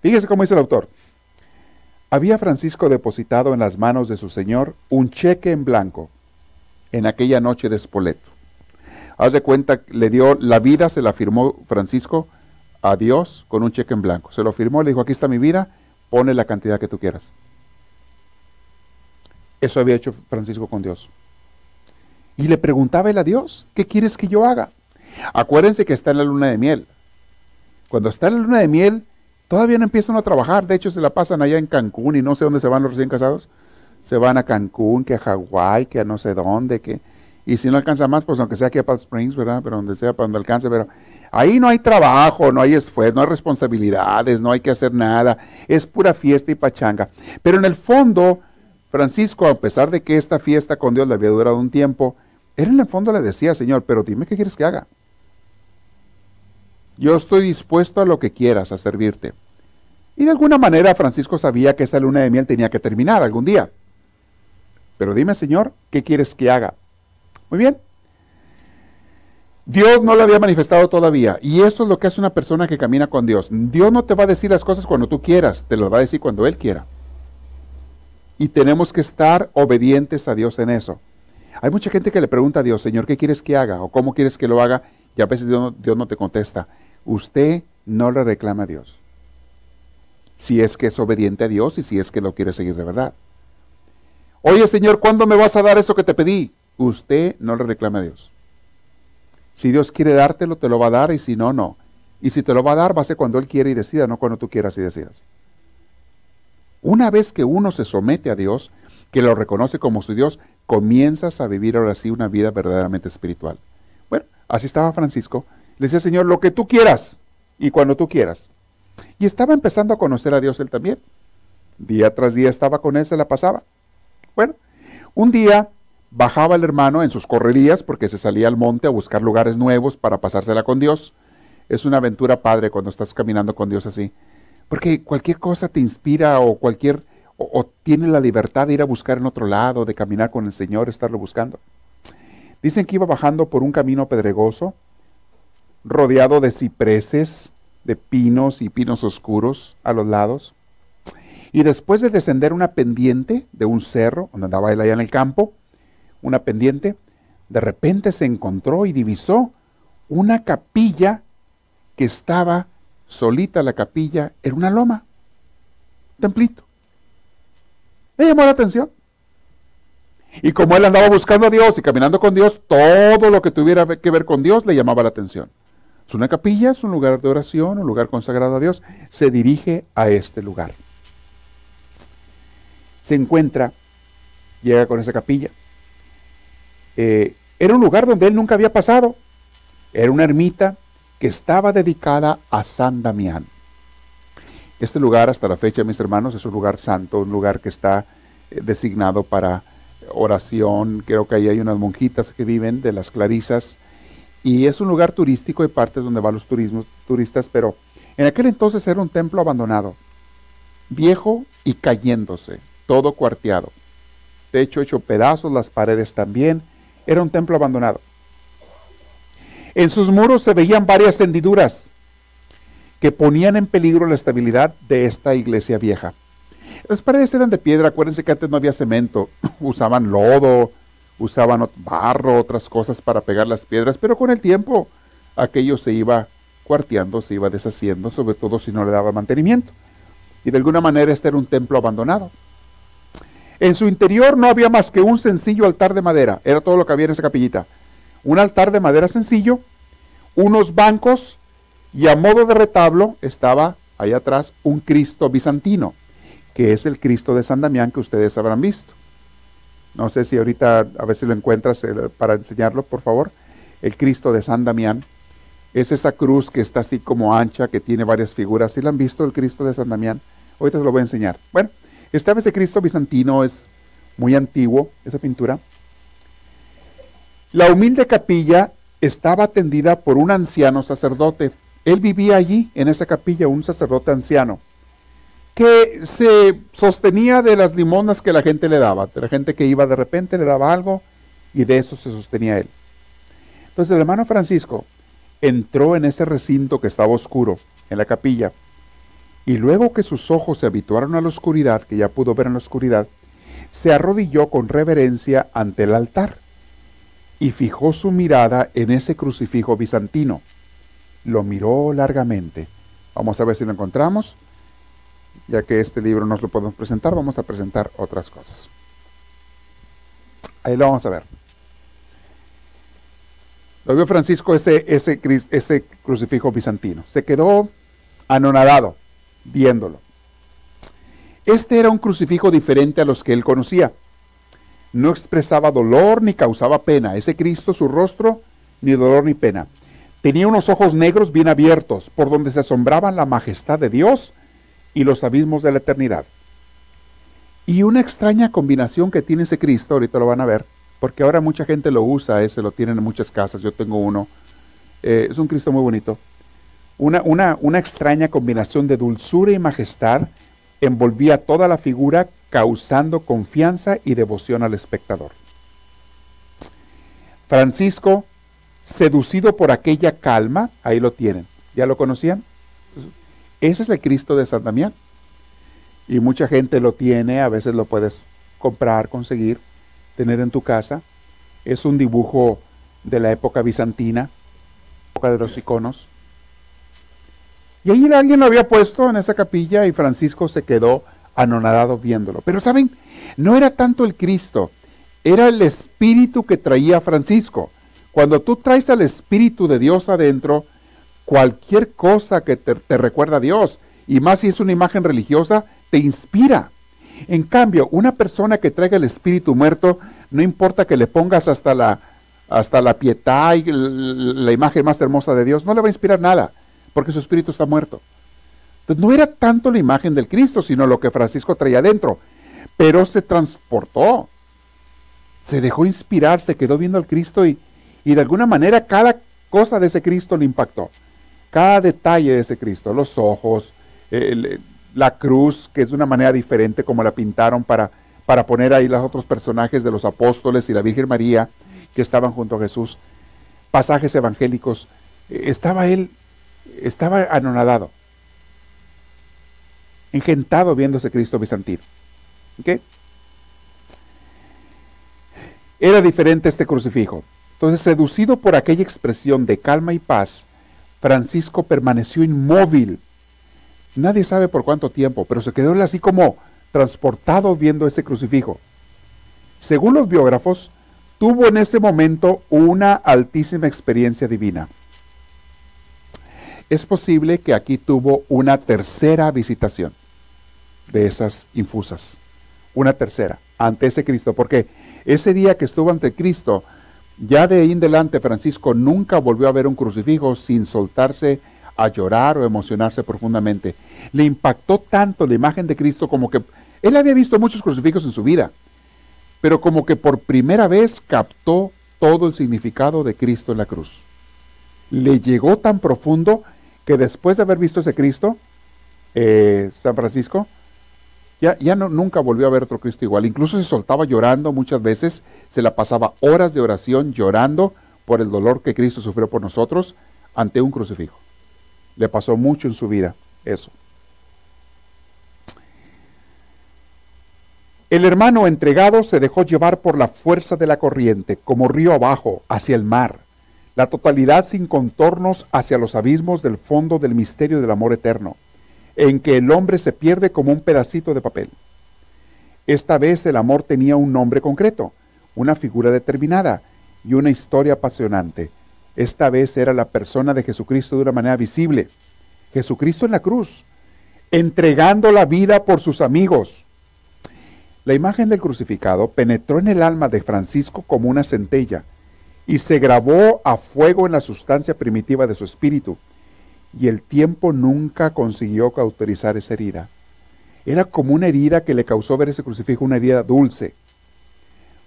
Fíjese cómo dice el autor. Había Francisco depositado en las manos de su señor un cheque en blanco en aquella noche de Espoleto. Haz de cuenta, le dio la vida, se la firmó Francisco a Dios con un cheque en blanco. Se lo firmó, le dijo, aquí está mi vida, pone la cantidad que tú quieras. Eso había hecho Francisco con Dios. Y le preguntaba él a Dios, ¿qué quieres que yo haga? Acuérdense que está en la luna de miel. Cuando está en la luna de miel, todavía no empiezan a trabajar. De hecho, se la pasan allá en Cancún y no sé dónde se van los recién casados. Se van a Cancún, que a Hawái, que a no sé dónde, que... Y si no alcanza más, pues aunque sea aquí a Palm Springs, ¿verdad? Pero donde sea, para donde alcance, pero... Ahí no hay trabajo, no hay esfuerzo, no hay responsabilidades, no hay que hacer nada. Es pura fiesta y pachanga. Pero en el fondo, Francisco, a pesar de que esta fiesta con Dios le había durado un tiempo, él en el fondo le decía, Señor, pero dime qué quieres que haga. Yo estoy dispuesto a lo que quieras, a servirte. Y de alguna manera Francisco sabía que esa luna de miel tenía que terminar algún día. Pero dime, Señor, ¿qué quieres que haga? Muy bien. Dios no lo había manifestado todavía. Y eso es lo que hace una persona que camina con Dios. Dios no te va a decir las cosas cuando tú quieras, te lo va a decir cuando Él quiera. Y tenemos que estar obedientes a Dios en eso. Hay mucha gente que le pregunta a Dios, Señor, ¿qué quieres que haga? ¿O cómo quieres que lo haga? Y a veces Dios no, te contesta. Usted no le reclama a Dios. Si es que es obediente a Dios y si es que lo quiere seguir de verdad. Oye, Señor, ¿cuándo me vas a dar eso que te pedí? Usted no le reclama a Dios. Si Dios quiere dártelo, te lo va a dar y si no, no. Y si te lo va a dar, va a ser cuando Él quiere y decida, no cuando tú quieras y decidas. Una vez que uno se somete a Dios, que lo reconoce como su Dios, comienzas a vivir ahora sí una vida verdaderamente espiritual. Bueno, así estaba Francisco. Le decía, Señor, lo que tú quieras y cuando tú quieras. Y estaba empezando a conocer a Dios él también. Día tras día estaba con él, se la pasaba. Bueno, un día bajaba el hermano en sus correrías porque se salía al monte a buscar lugares nuevos para pasársela con Dios. Es una aventura padre cuando estás caminando con Dios así. Porque cualquier cosa te inspira o cualquier o, tiene la libertad de ir a buscar en otro lado, de caminar con el Señor, estarlo buscando. Dicen que iba bajando por un camino pedregoso, rodeado de cipreses, de pinos y pinos oscuros a los lados. Y después de descender una pendiente de un cerro, donde andaba él allá en el campo, una pendiente, de repente se encontró y divisó una capilla que estaba solita la capilla en una loma, templito. Le llamó la atención. Y como él andaba buscando a Dios y caminando con Dios, todo lo que tuviera que ver con Dios le llamaba la atención. Es una capilla, es un lugar de oración, un lugar consagrado a Dios. Se dirige a este lugar. Se encuentra, llega con esa capilla. Eh, era un lugar donde él nunca había pasado. Era una ermita que estaba dedicada a San Damián. Este lugar hasta la fecha, mis hermanos, es un lugar santo, un lugar que está eh, designado para oración. Creo que ahí hay unas monjitas que viven de las clarisas. Y es un lugar turístico, hay partes donde van los turismos, turistas, pero en aquel entonces era un templo abandonado, viejo y cayéndose, todo cuarteado. Techo hecho pedazos, las paredes también. Era un templo abandonado. En sus muros se veían varias hendiduras que ponían en peligro la estabilidad de esta iglesia vieja. Las paredes eran de piedra, acuérdense que antes no había cemento, *clears throat* usaban lodo, usaban barro, otras cosas para pegar las piedras, pero con el tiempo aquello se iba cuarteando, se iba deshaciendo, sobre todo si no le daba mantenimiento. Y de alguna manera este era un templo abandonado. En su interior no había más que un sencillo altar de madera, era todo lo que había en esa capillita. Un altar de madera sencillo, unos bancos y a modo de retablo estaba allá atrás un Cristo bizantino, que es el Cristo de San Damián que ustedes habrán visto. No sé si ahorita a ver si lo encuentras eh, para enseñarlo, por favor. El Cristo de San Damián es esa cruz que está así como ancha, que tiene varias figuras. ¿Sí lo han visto el Cristo de San Damián? Ahorita se lo voy a enseñar. Bueno, esta vez el Cristo bizantino es muy antiguo, esa pintura. La humilde capilla estaba atendida por un anciano sacerdote él vivía allí, en esa capilla, un sacerdote anciano, que se sostenía de las limonas que la gente le daba. De la gente que iba de repente le daba algo y de eso se sostenía él. Entonces el hermano Francisco entró en ese recinto que estaba oscuro, en la capilla, y luego que sus ojos se habituaron a la oscuridad, que ya pudo ver en la oscuridad, se arrodilló con reverencia ante el altar y fijó su mirada en ese crucifijo bizantino lo miró largamente. Vamos a ver si lo encontramos. Ya que este libro nos lo podemos presentar, vamos a presentar otras cosas. Ahí lo vamos a ver. Lo vio Francisco ese, ese, ese crucifijo bizantino. Se quedó anonadado viéndolo. Este era un crucifijo diferente a los que él conocía. No expresaba dolor ni causaba pena. Ese Cristo, su rostro, ni dolor ni pena. Tenía unos ojos negros bien abiertos, por donde se asombraban la majestad de Dios y los abismos de la eternidad. Y una extraña combinación que tiene ese Cristo, ahorita lo van a ver, porque ahora mucha gente lo usa, ese lo tienen en muchas casas, yo tengo uno. Eh, es un Cristo muy bonito. Una, una, una extraña combinación de dulzura y majestad envolvía toda la figura, causando confianza y devoción al espectador. Francisco seducido por aquella calma, ahí lo tienen. ¿Ya lo conocían? Ese es el Cristo de San Damián. Y mucha gente lo tiene, a veces lo puedes comprar, conseguir, tener en tu casa. Es un dibujo de la época bizantina, época de los iconos. Y ahí alguien lo había puesto en esa capilla y Francisco se quedó anonadado viéndolo. Pero saben, no era tanto el Cristo, era el espíritu que traía Francisco. Cuando tú traes al espíritu de Dios adentro, cualquier cosa que te, recuerda a Dios, y más si es una imagen religiosa, te inspira. En cambio, una persona que traiga el espíritu muerto, no importa que le pongas hasta la, hasta la pietad y la imagen más hermosa de Dios, no le va a inspirar nada, porque su espíritu está muerto. Entonces no era tanto la imagen del Cristo, sino lo que Francisco traía adentro, pero se transportó, se dejó inspirar, se quedó viendo al Cristo y, y de alguna manera cada cosa de ese Cristo le impactó, cada detalle de ese Cristo, los ojos, la cruz, que es de una manera diferente como la pintaron para, para poner ahí los otros personajes de los apóstoles y la Virgen María, que estaban junto a Jesús, pasajes evangélicos, eh, estaba él, estaba anonadado, engentado viendo ese Cristo bizantino. ¿Okay? Era diferente este crucifijo. Entonces, seducido por aquella expresión de calma y paz, Francisco permaneció inmóvil. Nadie sabe por cuánto tiempo, pero se quedó así como transportado viendo ese crucifijo. Según los biógrafos, tuvo en ese momento una altísima experiencia divina. Es posible que aquí tuvo una tercera visitación de esas infusas. Una tercera, ante ese Cristo, porque ese día que estuvo ante Cristo, ya de ahí en adelante Francisco nunca volvió a ver un crucifijo sin soltarse a llorar o emocionarse profundamente. Le impactó tanto la imagen de Cristo como que él había visto muchos crucifijos en su vida, pero como que por primera vez captó todo el significado de Cristo en la cruz. Le llegó tan profundo que después de haber visto ese Cristo, eh, San Francisco, ya, ya no, nunca volvió a ver otro Cristo igual. Incluso se soltaba llorando muchas veces, se la pasaba horas de oración llorando por el dolor que Cristo sufrió por nosotros ante un crucifijo. Le pasó mucho en su vida eso. El hermano entregado se dejó llevar por la fuerza de la corriente, como río abajo, hacia el mar, la totalidad sin contornos hacia los abismos del fondo del misterio del amor eterno, en que el hombre se pierde como un pedacito de papel. Esta vez el amor tenía un nombre concreto, una figura determinada y una historia apasionante. Esta vez era la persona de Jesucristo de una manera visible. Jesucristo en la cruz, entregando la vida por sus amigos, la imagen del crucificado penetró en el alma de Francisco como una centella y se grabó a fuego en la sustancia primitiva de su espíritu, y el tiempo nunca consiguió cauterizar esa herida. Era como una herida que le causó ver ese crucifijo, una herida dulce.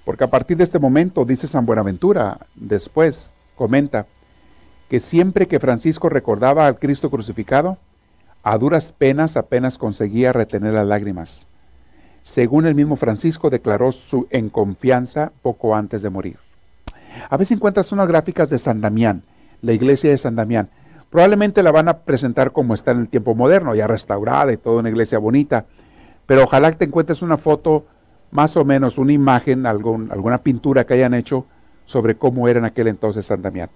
Porque a partir de este momento, dice San Buenaventura, después comenta, que siempre que Francisco recordaba al Cristo crucificado, a duras penas apenas conseguía retener las lágrimas según el mismo Francisco declaró su en confianza poco antes de morir. A veces encuentras unas gráficas de San Damián, la iglesia de San Damián. Probablemente la van a presentar como está en el tiempo moderno, ya restaurada y toda una iglesia bonita. Pero ojalá que te encuentres una foto, más o menos una imagen, alguna pintura que hayan hecho sobre cómo era en aquel entonces San Damián.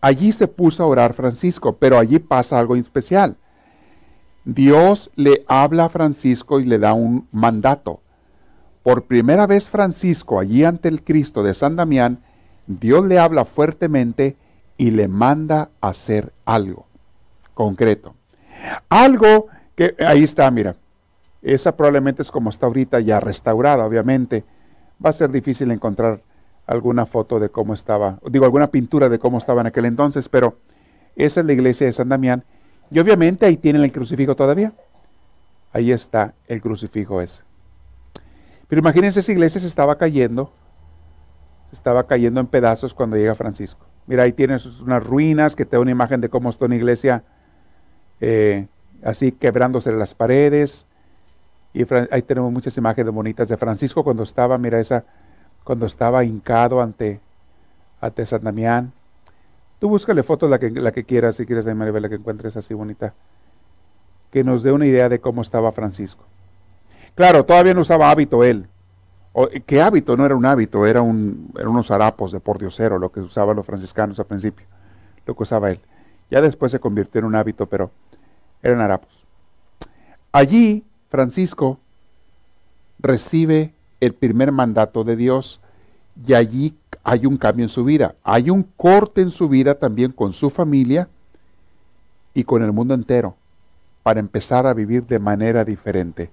Allí se puso a orar Francisco, pero allí pasa algo especial. Dios le habla a Francisco y le da un mandato. Por primera vez Francisco, allí ante el Cristo de San Damián, Dios le habla fuertemente y le manda a hacer algo concreto. Algo que ahí está, mira. Esa probablemente es como está ahorita ya restaurada, obviamente. Va a ser difícil encontrar alguna foto de cómo estaba, digo, alguna pintura de cómo estaba en aquel entonces, pero esa es la iglesia de San Damián y obviamente ahí tienen el crucifijo todavía. Ahí está el crucifijo ese. Pero imagínense, esa iglesia se estaba cayendo, se estaba cayendo en pedazos cuando llega Francisco. Mira, ahí tienes unas ruinas que te da una imagen de cómo está una iglesia eh, así quebrándose las paredes. Y ahí tenemos muchas imágenes bonitas de Francisco cuando estaba, mira esa, cuando estaba hincado ante, a San Damián. Tú búscale fotos la que, la que quieras, si quieres, Maribel, la que encuentres así bonita. Que nos dé una idea de cómo estaba Francisco. Claro, todavía no usaba hábito él. ¿Qué hábito? No era un hábito, era un, eran unos harapos de pordiosero, lo que usaban los franciscanos al principio, lo que usaba él. Ya después se convirtió en un hábito, pero eran harapos. Allí, Francisco recibe el primer mandato de Dios y allí hay un cambio en su vida. Hay un corte en su vida también con su familia y con el mundo entero para empezar a vivir de manera diferente.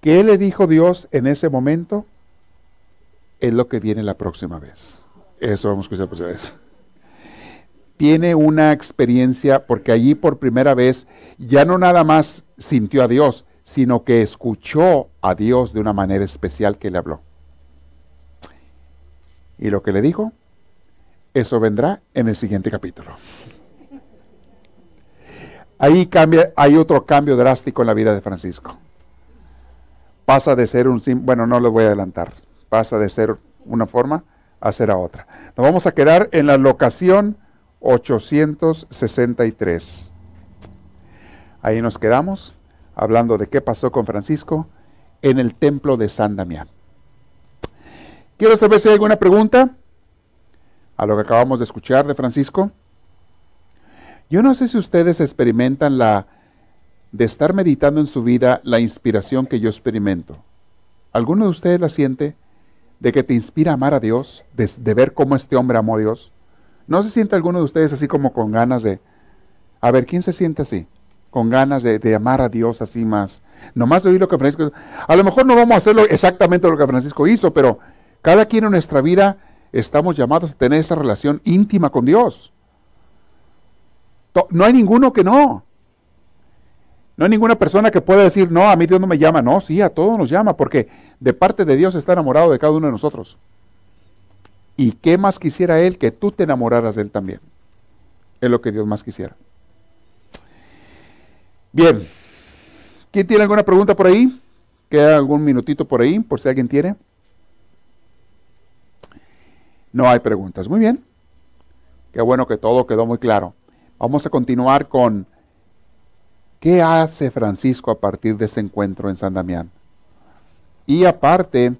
¿Qué le dijo Dios en ese momento? Es lo que viene la próxima vez. Eso vamos a escuchar la próxima vez. Tiene una experiencia porque allí por primera vez ya no nada más sintió a Dios, sino que escuchó a Dios de una manera especial que le habló. Y lo que le dijo, eso vendrá en el siguiente capítulo. Ahí cambia, hay otro cambio drástico en la vida de Francisco pasa de ser un, bueno, no lo voy a adelantar, pasa de ser una forma a ser a otra. Nos vamos a quedar en la locación 863. Ahí nos quedamos hablando de qué pasó con Francisco en el templo de San Damián. Quiero saber si hay alguna pregunta a lo que acabamos de escuchar de Francisco. Yo no sé si ustedes experimentan la de estar meditando en su vida la inspiración que yo experimento. ¿Alguno de ustedes la siente? De que te inspira a amar a Dios, de, ver cómo este hombre amó a Dios. ¿No se siente alguno de ustedes así como con ganas de... A ver, ¿quién se siente así? Con ganas de, de amar a Dios así más. Nomás de oír lo que Francisco... A lo mejor no vamos a hacerlo exactamente lo que Francisco hizo, pero cada quien en nuestra vida estamos llamados a tener esa relación íntima con Dios. No hay ninguno que no. No hay ninguna persona que pueda decir, no, a mí Dios no me llama. No, sí, a todos nos llama, porque de parte de Dios está enamorado de cada uno de nosotros. ¿Y qué más quisiera Él que tú te enamoraras de Él también? Es lo que Dios más quisiera. Bien. ¿Quién tiene alguna pregunta por ahí? ¿Queda algún minutito por ahí, por si alguien tiene? No hay preguntas. Muy bien. Qué bueno que todo quedó muy claro. Vamos a continuar con ¿Qué hace Francisco a partir de ese encuentro en San Damián? Y aparte,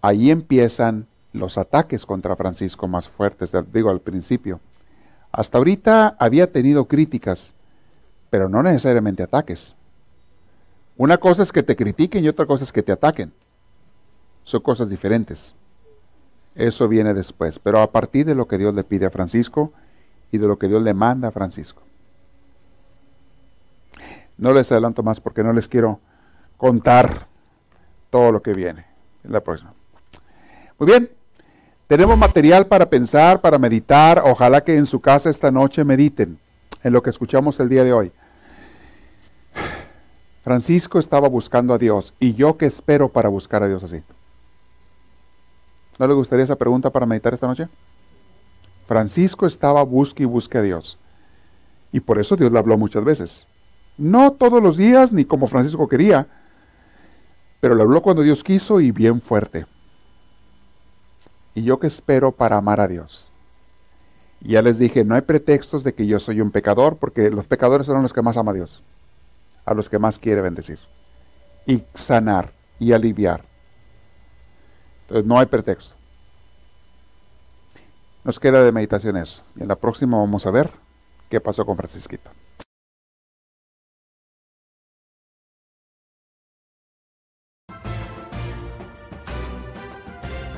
ahí empiezan los ataques contra Francisco más fuertes, digo al principio. Hasta ahorita había tenido críticas, pero no necesariamente ataques. Una cosa es que te critiquen y otra cosa es que te ataquen. Son cosas diferentes. Eso viene después, pero a partir de lo que Dios le pide a Francisco y de lo que Dios le manda a Francisco. No les adelanto más porque no les quiero contar todo lo que viene en la próxima. Muy bien, tenemos material para pensar, para meditar. Ojalá que en su casa esta noche mediten en lo que escuchamos el día de hoy. Francisco estaba buscando a Dios y yo qué espero para buscar a Dios así. ¿No le gustaría esa pregunta para meditar esta noche? Francisco estaba busque y busque a Dios. Y por eso Dios le habló muchas veces. No todos los días ni como Francisco quería, pero le habló cuando Dios quiso y bien fuerte. ¿Y yo qué espero para amar a Dios? Y ya les dije, no hay pretextos de que yo soy un pecador, porque los pecadores son los que más ama a Dios, a los que más quiere bendecir, y sanar y aliviar. Entonces no hay pretexto. Nos queda de meditación eso. Y en la próxima vamos a ver qué pasó con Francisquito.